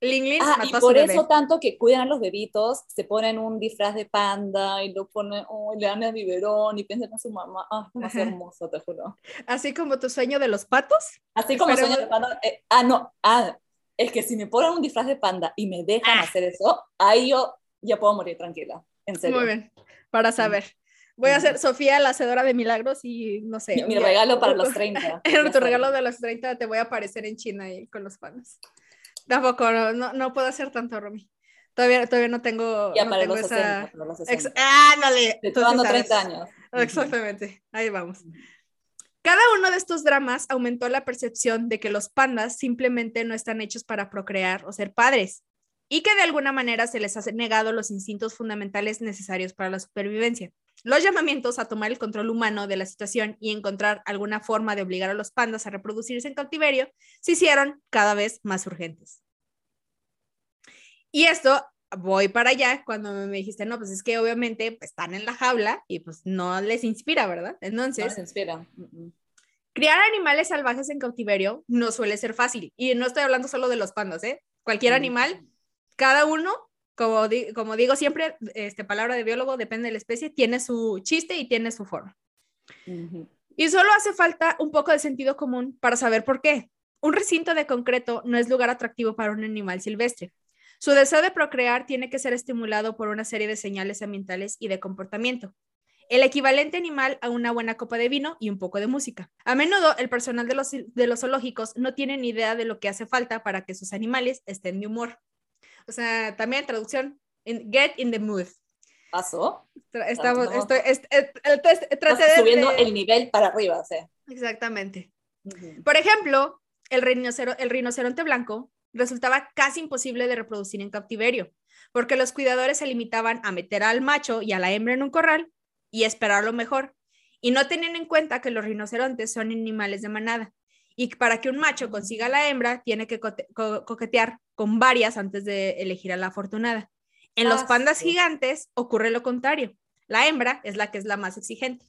[SPEAKER 1] Ling Ling
[SPEAKER 2] ah, mató y por eso tanto que cuidan a los bebitos, se ponen un disfraz de panda y lo ponen, oh, le dan el biberón y piensan en su mamá. Ah, más hermoso, te juro.
[SPEAKER 1] Así como tu sueño de los patos.
[SPEAKER 2] Así como el sueño de panda. Eh, ah, no, ah, es que si me ponen un disfraz de panda y me dejan ah. hacer eso, ahí yo ya puedo morir tranquila. En serio.
[SPEAKER 1] Muy bien para saber. Voy a ser Sofía, la hacedora de milagros y no sé.
[SPEAKER 2] Mi, regalo para los 30. *laughs*
[SPEAKER 1] En tu regalo de los 30 te voy a aparecer en China ahí con los fans. Tampoco, no, no puedo hacer tanto, Romy. Todavía, todavía no tengo,
[SPEAKER 2] ya para
[SPEAKER 1] tengo
[SPEAKER 2] los esa... 60, los 60.
[SPEAKER 1] Ah, dale.
[SPEAKER 2] Te estoy dando 30 años.
[SPEAKER 1] Exactamente, ahí vamos. Cada uno de estos dramas aumentó la percepción de que los pandas simplemente no están hechos para procrear o ser padres y que de alguna manera se les ha negado los instintos fundamentales necesarios para la supervivencia. Los llamamientos a tomar el control humano de la situación y encontrar alguna forma de obligar a los pandas a reproducirse en cautiverio se hicieron cada vez más urgentes. Y esto, voy para allá cuando me dijiste, no, pues es que obviamente pues, están en la jaula y pues no les inspira, ¿verdad? Entonces... No les inspira. Criar animales salvajes en cautiverio no suele ser fácil. Y no estoy hablando solo de los pandas, ¿eh? Cualquier animal, cada uno, como, como digo siempre, este, palabra de biólogo, depende de la especie, tiene su chiste y tiene su forma. Y solo hace falta un poco de sentido común para saber por qué. Un recinto de concreto no es lugar atractivo para un animal silvestre. Su deseo de procrear tiene que ser estimulado por una serie de señales ambientales y de comportamiento el equivalente animal a una buena copa de vino y un poco de música. A menudo el personal de los, de los zoológicos no tiene ni idea de lo que hace falta para que sus animales estén de humor. O sea, también traducción, get in the mood.
[SPEAKER 2] ¿Pasó?
[SPEAKER 1] Estamos, estoy,
[SPEAKER 2] subiendo el nivel para arriba.
[SPEAKER 1] Exactamente. Por ejemplo, el, el rinoceronte blanco resultaba casi imposible de reproducir en cautiverio, porque los cuidadores se limitaban a meter al macho y a la hembra en un corral y esperar lo mejor. Y no tenían en cuenta que los rinocerontes son animales de manada y para que un macho consiga a la hembra tiene que coquetear con varias antes de elegir a la afortunada. En los ah, pandas gigantes ocurre lo contrario. La hembra es la que es la más exigente.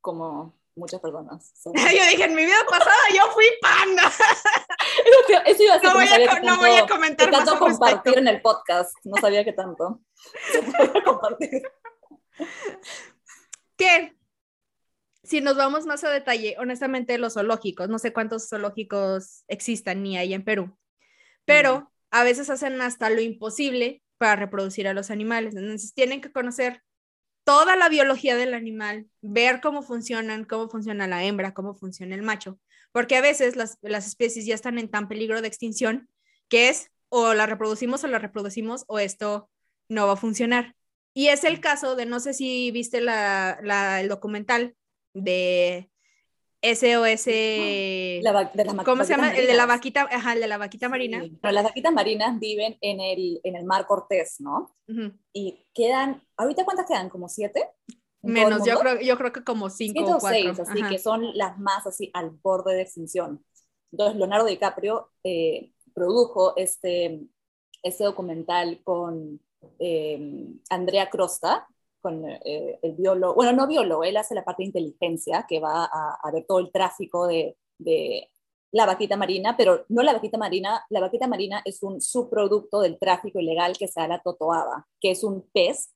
[SPEAKER 2] Como muchas personas. *laughs*
[SPEAKER 1] yo dije, en mi vida pasada yo fui panda. *laughs*
[SPEAKER 2] Eso iba a ser,
[SPEAKER 1] no, voy a, no voy a comentar
[SPEAKER 2] más tanto compartir en el podcast. No sabía que tanto. *laughs* compartir.
[SPEAKER 1] Que si nos vamos más a detalle, honestamente los zoológicos, no sé cuántos zoológicos existan ni hay en Perú, pero a veces hacen hasta lo imposible para reproducir a los animales. Entonces tienen que conocer toda la biología del animal, ver cómo funcionan, cómo funciona la hembra, cómo funciona el macho, porque a veces las, las especies ya están en tan peligro de extinción que es o la reproducimos o la reproducimos o esto no va a funcionar. Y es el caso de, no sé si viste la, la, el documental de SOS. La, ¿Cómo se llama? El de la vaquita, ajá, el de la vaquita marina.
[SPEAKER 2] Pero las vaquitas marinas viven en el, en el mar Cortés, ¿no? Y quedan, ¿ahorita cuántas quedan? ¿Como siete?
[SPEAKER 1] Menos, yo creo, yo creo que como cinco o cuatro.
[SPEAKER 2] seis, así que son las más así al borde de extinción. Entonces, Leonardo DiCaprio eh, produjo este, este documental con eh, Andrea Crosta, con eh, el biólogo, bueno, no biólogo, él hace la parte de inteligencia, que va a, ver todo el tráfico de, la vaquita marina, pero no la vaquita marina, la vaquita marina es un subproducto del tráfico ilegal que se da la totoaba, que es un pez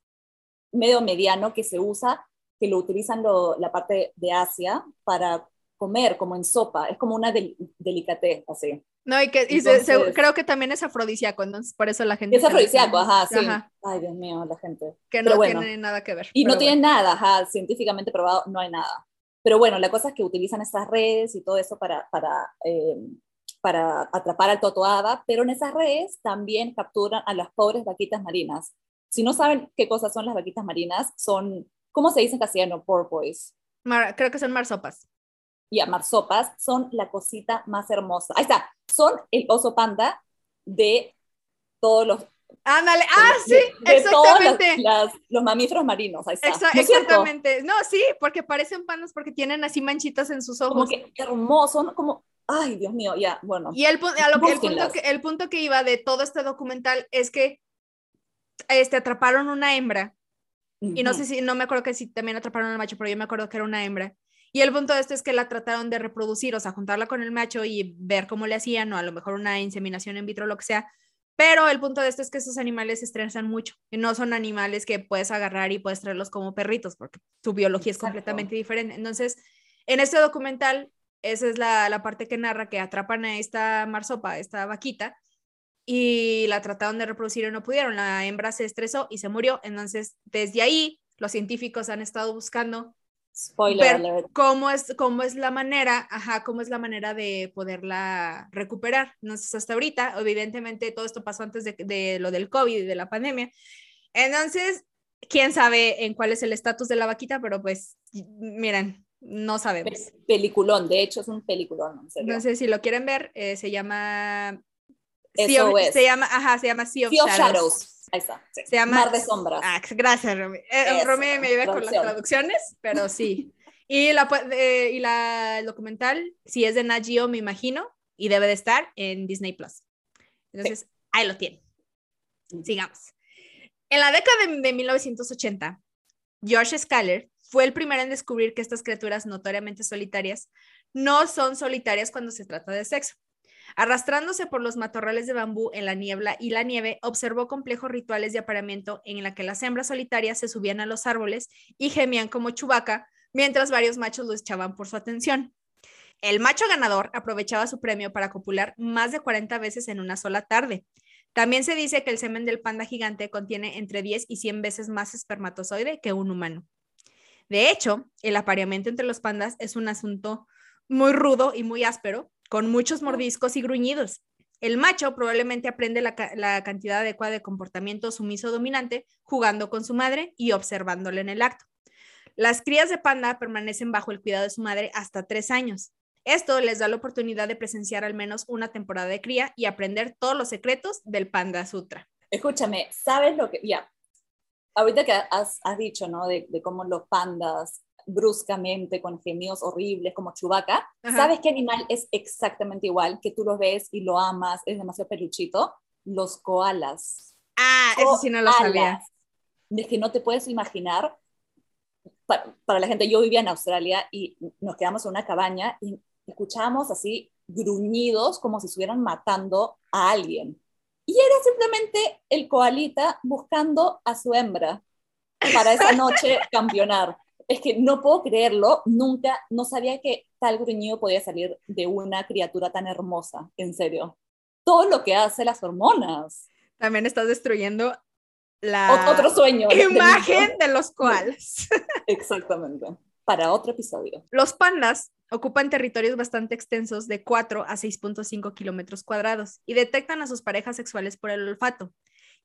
[SPEAKER 2] medio mediano que se usa, que lo utilizan la parte de Asia para comer como en sopa, es como una del, delicatez así.
[SPEAKER 1] No, y que creo que también es afrodisíaco, entonces por eso la gente...
[SPEAKER 2] Es afrodisíaco, ajá, sí. Ay, Dios mío, la gente.
[SPEAKER 1] Que no tiene nada que ver.
[SPEAKER 2] Y no tiene nada, ajá, científicamente probado, no hay nada. Pero bueno, la cosa es que utilizan estas redes y todo eso para, para, eh, para atrapar al totoaba, pero en esas redes también capturan a las pobres vaquitas marinas. Si no saben qué cosas son las vaquitas marinas, son, ¿cómo se dice en castellano? Porpoise.
[SPEAKER 1] creo que son marsopas
[SPEAKER 2] y a marsopas son la cosita más hermosa. Ahí está, son el oso panda de todos los...
[SPEAKER 1] Ándale, ah, sí, exactamente.
[SPEAKER 2] Todos los, mamíferos marinos, ahí está.
[SPEAKER 1] exactamente, no, sí, porque parecen pandas porque tienen así manchitas en sus ojos.
[SPEAKER 2] Como que hermoso, como, ay, Dios mío, ya, bueno.
[SPEAKER 1] Y el, a lo que, el, punto que, el punto que iba de todo este documental es que este, atraparon una hembra, y no sé si, no me acuerdo que si también atraparon al macho, pero yo me acuerdo que era una hembra, y el punto de esto es que la trataron de reproducir, o sea, juntarla con el macho y ver cómo le hacían, o a lo mejor una inseminación in vitro, lo que sea. Pero el punto de esto es que esos animales se estresan mucho y no son animales que puedes agarrar y puedes traerlos como perritos, porque su biología es completamente diferente. Entonces, en este documental, esa es la, la parte que narra que atrapan a esta marsopa, esta vaquita, y la trataron de reproducir y no pudieron. La hembra se estresó y se murió. Entonces, desde ahí, los científicos han estado buscando
[SPEAKER 2] Spoiler
[SPEAKER 1] cómo es, cómo es la manera, ajá, cómo es la manera de poderla recuperar. No sé, hasta ahorita, evidentemente todo esto pasó antes de, de lo del COVID y de la pandemia. Entonces, quién sabe en cuál es el estatus de la vaquita, pero pues, miren, no sabemos.
[SPEAKER 2] Peliculón, de hecho es un peliculón.
[SPEAKER 1] No sé si lo quieren ver, eh, se llama
[SPEAKER 2] Eso es.
[SPEAKER 1] Se llama, ajá, se llama Sea of,
[SPEAKER 2] Shadows. Ahí está. Se llama Mar de Sombras.
[SPEAKER 1] Ah, gracias, Romy. Eh, Romy me ayuda con las traducciones, pero sí. Y, la, y la, el documental, si es de Nagio, me imagino, y debe de estar en Disney Plus. Entonces, ahí lo tienen. Sigamos. En la década de, de 1980, George Scaler fue el primero en descubrir que estas criaturas notoriamente solitarias no son solitarias cuando se trata de sexo. Arrastrándose por los matorrales de bambú en la niebla y la nieve, observó complejos rituales de apareamiento en la que las hembras solitarias se subían a los árboles y gemían como chubaca, mientras varios machos los echaban por su atención. El macho ganador aprovechaba su premio para copular más de 40 veces en una sola tarde. También se dice que el semen del panda gigante contiene entre 10 y 100 veces más espermatozoide que un humano. De hecho, el apareamiento entre los pandas es un asunto muy rudo y muy áspero, con muchos mordiscos y gruñidos. El macho probablemente aprende la, cantidad adecuada de comportamiento sumiso dominante jugando con su madre y observándole en el acto. Las crías de panda permanecen bajo el cuidado de su madre hasta tres años. Esto les da la oportunidad de presenciar al menos una temporada de cría y aprender todos los secretos del Panda Sutra.
[SPEAKER 2] Escúchame, ¿sabes lo que, ya, ahorita que has, dicho, ¿no? De, de, cómo los pandas bruscamente, con gemidos horribles, como Chubaca. ¿Sabes qué animal es exactamente igual? Que tú lo ves y lo amas, es demasiado peluchito. Los koalas.
[SPEAKER 1] Ah, eso sí no lo sabía.
[SPEAKER 2] De que no te puedes imaginar. Para, para, la gente, yo vivía en Australia y nos quedamos en una cabaña y escuchábamos así gruñidos como si estuvieran matando a alguien. Y era simplemente el koalita buscando a su hembra para esa noche *laughs* campeonar es que no puedo creerlo, nunca, no sabía que tal gruñido podía salir de una criatura tan hermosa, en serio. Todo lo que hace las hormonas.
[SPEAKER 1] También estás destruyendo la
[SPEAKER 2] otro sueño
[SPEAKER 1] imagen de, los koalas. *laughs*
[SPEAKER 2] Exactamente. Para otro episodio.
[SPEAKER 1] Los pandas ocupan territorios bastante extensos de 4 a 6.5 kilómetros cuadrados y detectan a sus parejas sexuales por el olfato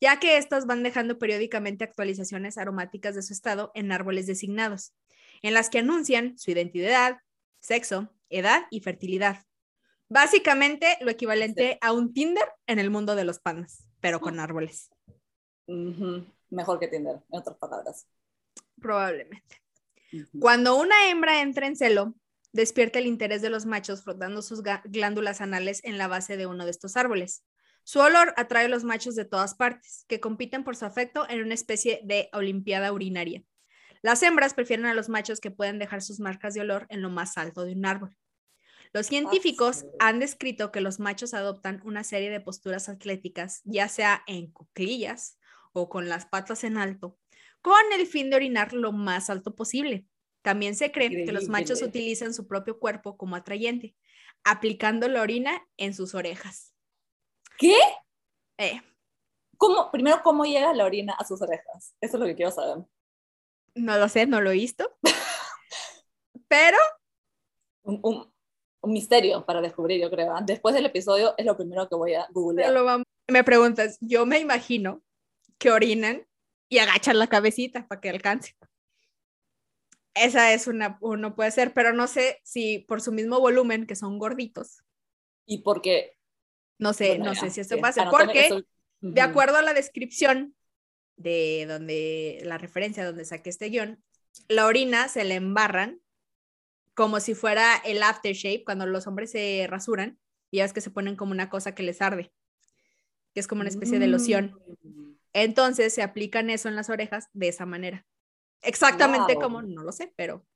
[SPEAKER 1] ya que estas van dejando periódicamente actualizaciones aromáticas de su estado en árboles designados, en las que anuncian su identidad, sexo, edad y fertilidad. Básicamente lo equivalente a un Tinder en el mundo de los pandas, pero con árboles.
[SPEAKER 2] Mejor que Tinder, en otras palabras.
[SPEAKER 1] Probablemente. Cuando una hembra entra en celo, despierta el interés de los machos frotando sus glándulas anales en la base de uno de estos árboles. Su olor atrae a los machos de todas partes, que compiten por su afecto en una especie de olimpiada urinaria. Las hembras prefieren a los machos que pueden dejar sus marcas de olor en lo más alto de un árbol. Los científicos han descrito que los machos adoptan una serie de posturas atléticas, ya sea en cuclillas o con las patas en alto, con el fin de orinar lo más alto posible. También se cree que los machos utilizan su propio cuerpo como atrayente, aplicando la orina en sus orejas.
[SPEAKER 2] ¿Qué?
[SPEAKER 1] Eh.
[SPEAKER 2] ¿Cómo, primero, ¿cómo llega la orina a sus orejas? Eso es lo que quiero saber.
[SPEAKER 1] No lo sé, no lo he visto. Pero...
[SPEAKER 2] Un, un, un, misterio para descubrir, yo creo. Después del episodio es lo primero que voy a googlear.
[SPEAKER 1] Me preguntas, yo me imagino que orinan y agachan la cabecita para que alcance. Esa es una, uno puede ser, pero no sé si por su mismo volumen, que son gorditos.
[SPEAKER 2] Y porque
[SPEAKER 1] no sé, no sé si esto pasa, porque de acuerdo a la descripción de donde, la referencia donde saqué este guion, la orina se le embarran como si fuera el aftershave cuando los hombres se rasuran y ya es que se ponen como una cosa que les arde, que es como una especie de loción. Mm. Entonces se aplican eso en las orejas de esa manera. Exactamente como, no lo sé, pero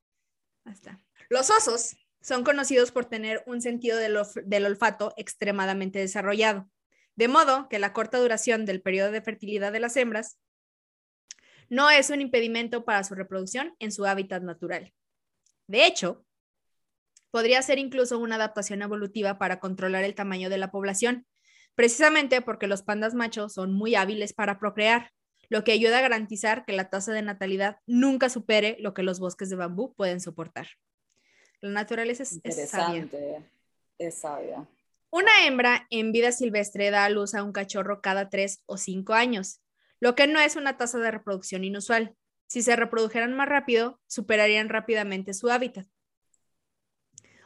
[SPEAKER 1] hasta. Los osos son conocidos por tener un sentido del, olfato extremadamente desarrollado, de modo que la corta duración del periodo de fertilidad de las hembras no es un impedimento para su reproducción en su hábitat natural. De hecho, podría ser incluso una adaptación evolutiva para controlar el tamaño de la población, precisamente porque los pandas machos son muy hábiles para procrear, lo que ayuda a garantizar que la tasa de natalidad nunca supere lo que los bosques de bambú pueden soportar. La naturaleza es,
[SPEAKER 2] Interesante. es sabia.
[SPEAKER 1] Una hembra en vida silvestre da a luz a un cachorro cada tres o cinco años, lo que no es una tasa de reproducción inusual. Si se reprodujeran más rápido, superarían rápidamente su hábitat.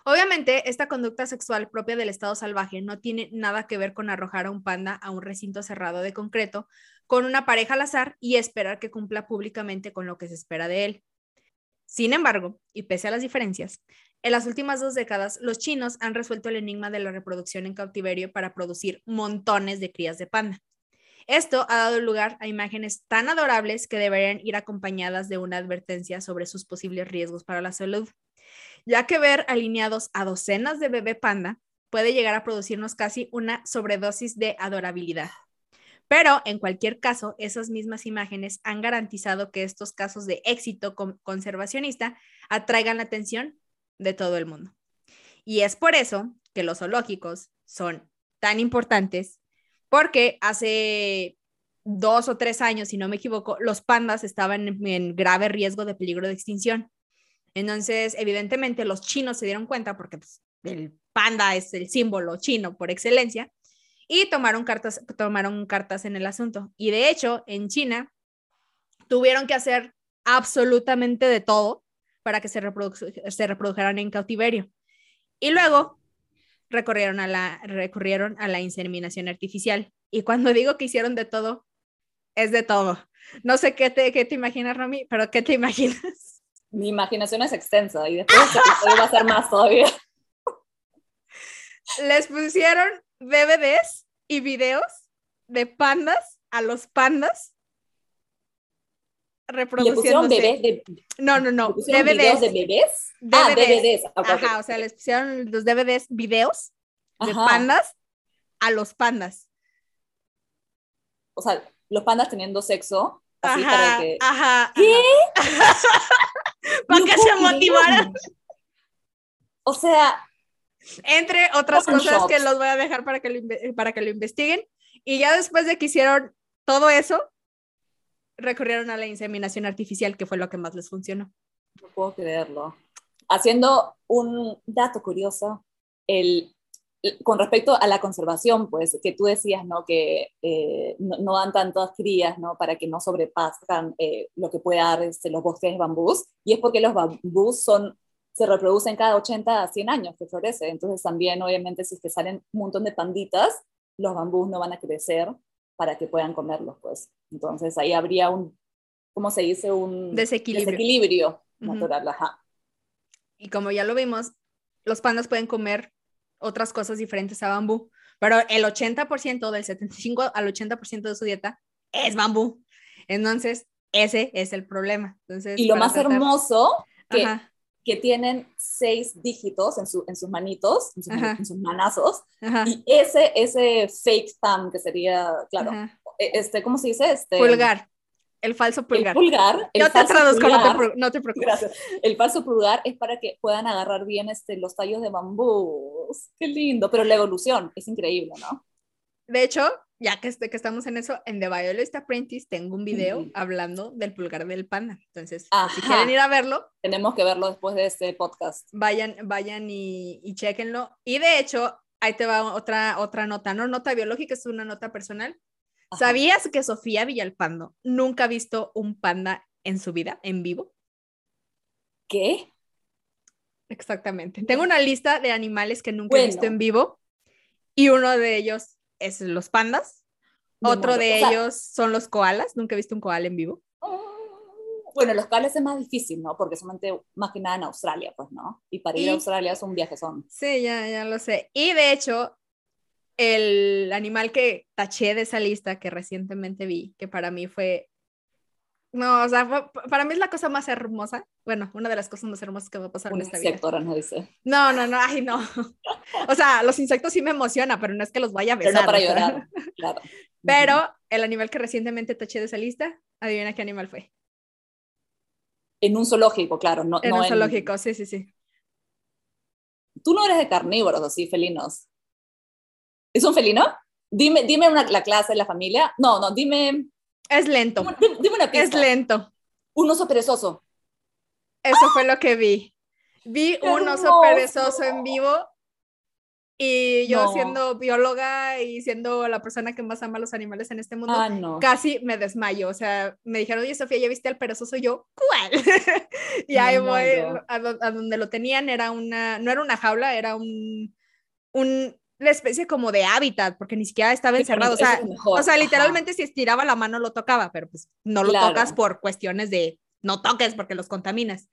[SPEAKER 1] Obviamente, esta conducta sexual propia del estado salvaje no tiene nada que ver con arrojar a un panda a un recinto cerrado de concreto con una pareja al azar y esperar que cumpla públicamente con lo que se espera de él. Sin embargo, y pese a las diferencias, en las últimas dos décadas los chinos han resuelto el enigma de la reproducción en cautiverio para producir montones de crías de panda. Esto ha dado lugar a imágenes tan adorables que deberían ir acompañadas de una advertencia sobre sus posibles riesgos para la salud ya que ver alineados a docenas de bebé panda puede llegar a producirnos casi una sobredosis de adorabilidad. Pero en cualquier caso, esas mismas imágenes han garantizado que estos casos de éxito conservacionista atraigan la atención de todo el mundo. Y es por eso que los zoológicos son tan importantes, porque hace dos o tres años, si no me equivoco, los pandas estaban en, grave riesgo de peligro de extinción. Entonces, evidentemente, los chinos se dieron cuenta porque pues, el panda es el símbolo chino por excelencia y tomaron cartas, tomaron cartas en el asunto. Y de hecho, en China tuvieron que hacer absolutamente de todo para que se, se reprodujeran en cautiverio. Y luego recurrieron a, la, recurrieron a la inseminación artificial. Y cuando digo que hicieron de todo, es de todo. No sé qué te, qué te imaginas, Romy, pero ¿qué te imaginas?
[SPEAKER 2] mi imaginación es extensa y después *laughs* va a ser más todavía.
[SPEAKER 1] Les pusieron DVDs y videos de pandas a los pandas
[SPEAKER 2] reproduciendo. bebés de...
[SPEAKER 1] No, no, no.
[SPEAKER 2] DVDs. de bebés? Ah, DVDs.
[SPEAKER 1] Ajá, o sea, les pusieron los DVDs, videos de pandas a los pandas.
[SPEAKER 2] O sea, los pandas teniendo sexo.
[SPEAKER 1] Así para que... ajá.
[SPEAKER 2] ¿Qué? *laughs*
[SPEAKER 1] para que se motivaran.
[SPEAKER 2] O sea,
[SPEAKER 1] entre otras cosas que los voy a dejar para que, lo, para que lo investiguen. Y ya después de que hicieron todo eso, recurrieron a la inseminación artificial, que fue lo que más les funcionó.
[SPEAKER 2] No puedo creerlo. Haciendo un dato curioso, el, con respecto a la conservación, pues que tú decías, ¿no? Que eh, no, dan tantas crías, ¿no? Para que no sobrepasan eh, lo que puede dar este, los bosques de bambús. Y es porque los bambús son, se reproducen cada 80 a 100 años que florece. Entonces también, obviamente, si es que salen un montón de panditas, los bambús no van a crecer para que puedan comerlos, pues. Entonces ahí habría un, ¿cómo se dice? Un desequilibrio, natural, ajá.
[SPEAKER 1] Y como ya lo vimos, los pandas pueden comer otras cosas diferentes a bambú, pero el 80%, del 75 al 80% de su dieta es bambú. Entonces, ese es el problema. Entonces,
[SPEAKER 2] y lo más hermoso, que, que, tienen seis dígitos en, su, en sus manitos, en, sus, manazos, y ese, ese fake thumb, que sería, claro, e, este, ¿cómo se dice? Este,
[SPEAKER 1] Pulgar. El falso pulgar.
[SPEAKER 2] El pulgar.
[SPEAKER 1] Yo te traduzco, no, te, preocupes. Gracias.
[SPEAKER 2] El falso pulgar es para que puedan agarrar bien este, los tallos de bambú. Qué lindo, pero la evolución es increíble, ¿no?
[SPEAKER 1] De hecho, ya que, este, que estamos en eso, en The Violist Apprentice tengo un video hablando del pulgar del panda. Entonces, si quieren ir a verlo.
[SPEAKER 2] Tenemos que verlo después de este podcast.
[SPEAKER 1] Vayan, vayan y, y chequenlo. Y de hecho, ahí te va otra, otra nota, no nota biológica, es una nota personal. ¿Sabías que Sofía Villalpando nunca ha visto un panda en su vida, en vivo?
[SPEAKER 2] ¿Qué?
[SPEAKER 1] Exactamente. Tengo una lista de animales que nunca he visto en vivo y uno de ellos es los pandas. Otro de ellos son los koalas. Nunca he visto un koala en vivo.
[SPEAKER 2] Bueno, los koalas es más difícil, ¿no? Porque solamente más que nada en Australia, pues, ¿no? Y para ir a Australia es un viaje son.
[SPEAKER 1] Sí, ya, ya lo sé. Y de hecho, el animal que taché de esa lista que recientemente vi, que para mí fue, no, o sea, para mí es la cosa más hermosa, bueno, una de las cosas más hermosas que va a pasar en esta
[SPEAKER 2] vida. no dice.
[SPEAKER 1] No, no, no, ay, no. *laughs* O sea, los insectos sí me emocionan, pero no es que los vaya a besar.
[SPEAKER 2] Pero no para llorar, *laughs* claro.
[SPEAKER 1] Pero el animal que recientemente taché de esa lista, adivina qué animal fue.
[SPEAKER 2] En un zoológico, claro, no
[SPEAKER 1] en un zoológico, sí, sí, sí.
[SPEAKER 2] Tú no eres de carnívoros, así, felinos. ¿Es un felino? Dime, dime una, la clase la familia. No, no, dime.
[SPEAKER 1] Es lento.
[SPEAKER 2] Dime, una pista.
[SPEAKER 1] Es lento.
[SPEAKER 2] Un oso perezoso.
[SPEAKER 1] Eso fue lo que vi. Vi un oso perezoso en vivo Y yo siendo bióloga y siendo la persona que más ama a los animales en este mundo,
[SPEAKER 2] ah,
[SPEAKER 1] casi me desmayo. O sea, me dijeron, oye, Sofía, ¿ya viste al perezoso? Yo, ¿cuál? *laughs* y ahí voy, a, donde lo tenían, era una, no era una jaula, era un, un, una especie como de hábitat, porque ni siquiera estaba encerrado. O sea, o sea literalmente si estiraba la mano lo tocaba, pero pues no lo tocas por cuestiones de no toques porque los contaminas.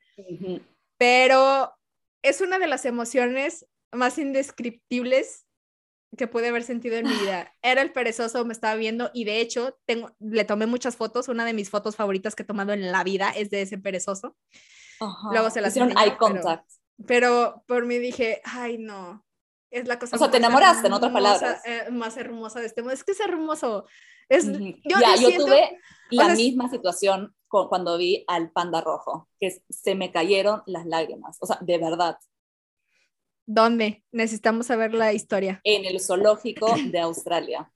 [SPEAKER 1] Pero es una de las emociones más indescriptibles que pude haber sentido en mi vida. *laughs* Era el perezoso, me estaba viendo y de hecho tengo, le tomé muchas fotos. Una de mis fotos favoritas que he tomado en la vida es de ese perezoso. Luego se las
[SPEAKER 2] hicieron eye contact.
[SPEAKER 1] Pero, por mí dije, ay no, es la cosa.
[SPEAKER 2] O sea, te enamoraste, en otras palabras.
[SPEAKER 1] Eh, más hermosa de este mundo. Es que es hermoso. Es,
[SPEAKER 2] yo, ya, yo tuve la misma situación cuando vi al panda rojo, que se me cayeron las lágrimas. O sea, de verdad.
[SPEAKER 1] ¿Dónde? Necesitamos saber la historia.
[SPEAKER 2] En el zoológico de Australia.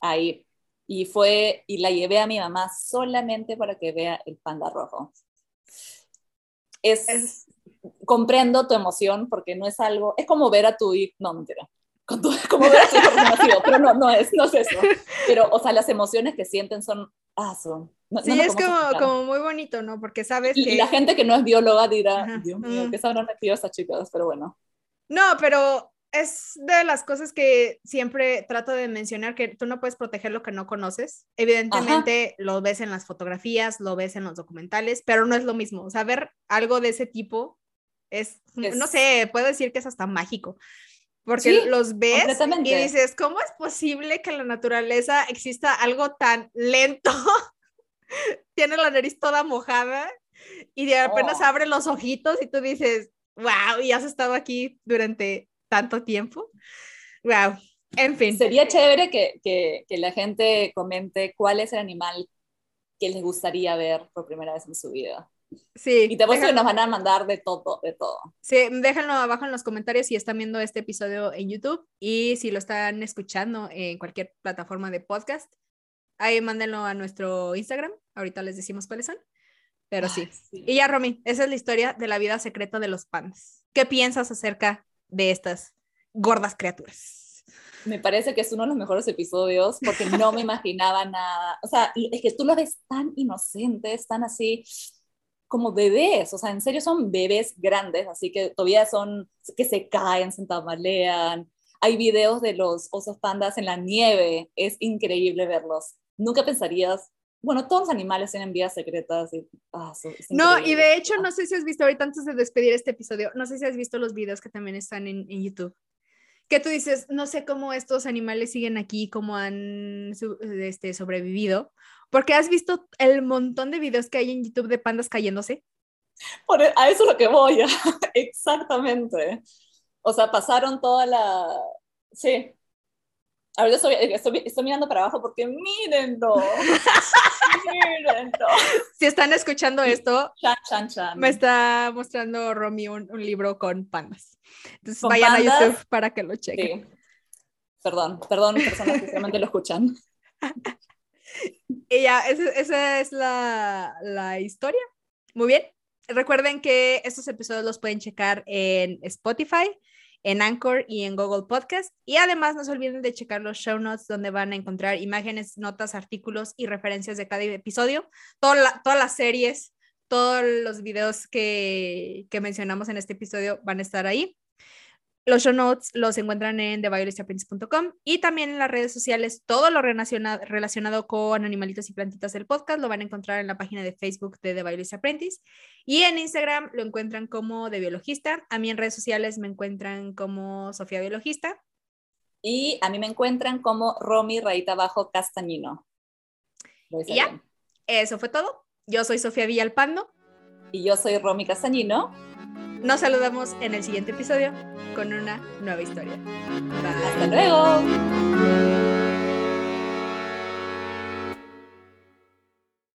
[SPEAKER 2] Ahí. Y fue, y la llevé a mi mamá solamente para que vea el panda rojo. Es, comprendo tu emoción porque no es algo, es como ver a tu hijo, no, mentira, *laughs* como ver a tu hijo pero no, no es, no es eso. Pero, o sea, las emociones que sienten son, ah, son.
[SPEAKER 1] sí, es como, como muy bonito, ¿no? Porque sabes
[SPEAKER 2] y,
[SPEAKER 1] que...
[SPEAKER 2] Y la gente que no es bióloga dirá, Dios mío, ¿qué se habrán metido estas chicas? Pero bueno.
[SPEAKER 1] No, pero es de las cosas que siempre trato de mencionar, que tú no puedes proteger lo que no conoces. Evidentemente lo ves en las fotografías, lo ves en los documentales, pero no es lo mismo. O sea, ver algo de ese tipo es, no sé, puedo decir que es hasta mágico. Porque los ves y dices, ¿cómo es posible que en la naturaleza exista algo tan lento? *laughs* Tiene la nariz toda mojada y de apenas oh. abre los ojitos y tú dices, wow, y has estado aquí durante tanto tiempo. Wow, en fin.
[SPEAKER 2] Sería chévere que, que, que, la gente comente cuál es el animal que les gustaría ver por primera vez en su vida.
[SPEAKER 1] Sí.
[SPEAKER 2] Y te que nos van a mandar de todo, de todo.
[SPEAKER 1] Sí, déjenlo abajo en los comentarios si están viendo este episodio en YouTube y si lo están escuchando en cualquier plataforma de podcast. Ahí mándenlo a nuestro Instagram. Ahorita les decimos cuáles son. Pero sí. Y ya, Romy, esa es la historia de la vida secreta de los pandas. ¿Qué piensas acerca de estas gordas criaturas?
[SPEAKER 2] Me parece que es uno de los mejores episodios porque no me *laughs* imaginaba nada. O sea, es que tú lo ves tan inocentes, tan así como bebés, o sea, en serio son bebés grandes, así que todavía son que se caen, se tambalean. Hay videos de los osos pandas en la nieve, es increíble verlos. Nunca pensarías, bueno, todos los animales tienen vidas secretas. Y, ah,
[SPEAKER 1] no, y de hecho, no sé si has visto ahorita antes de despedir este episodio, no sé si has visto los videos que también están en, en YouTube que tú dices, no sé cómo estos animales siguen aquí, cómo han este, sobrevivido, porque has visto el montón de videos que hay en YouTube de pandas cayéndose.
[SPEAKER 2] E, a eso es lo que voy, *laughs* exactamente. O sea, pasaron toda la... Sí. Ahorita estoy, estoy, estoy mirando para abajo porque mírenlo. *laughs* mírenlo.
[SPEAKER 1] Si están escuchando esto, me está mostrando Romy un, un libro con pandas. Entonces vayan a YouTube para que lo chequen.
[SPEAKER 2] Perdón, perdón, personas que solamente lo escuchan. *laughs*
[SPEAKER 1] y ya, esa, es la, la historia. Muy bien. Recuerden que estos episodios los pueden checar en Spotify, en Anchor y en Google Podcast. Y además no se olviden de checar los show notes donde van a encontrar imágenes, notas, artículos y referencias de cada episodio. todas las series, todos los videos que, que mencionamos en este episodio van a estar ahí. Los show notes los encuentran en TheViolettaPrince.com y también en las redes sociales. Todo lo relacionado, con animalitos y plantitas del podcast lo van a encontrar en la página de Facebook de The Apprentice. Y en Instagram lo encuentran como The Biologista. A mí en redes sociales me encuentran como Sofía Biologista.
[SPEAKER 2] Y a mí me encuentran como Romy Raíta Bajo Castañino.
[SPEAKER 1] Y ya, eso fue todo. Yo soy Sofía Villalpando.
[SPEAKER 2] Y yo soy Romy Castañino.
[SPEAKER 1] Nos saludamos en el siguiente episodio con una nueva historia.
[SPEAKER 2] Hasta luego.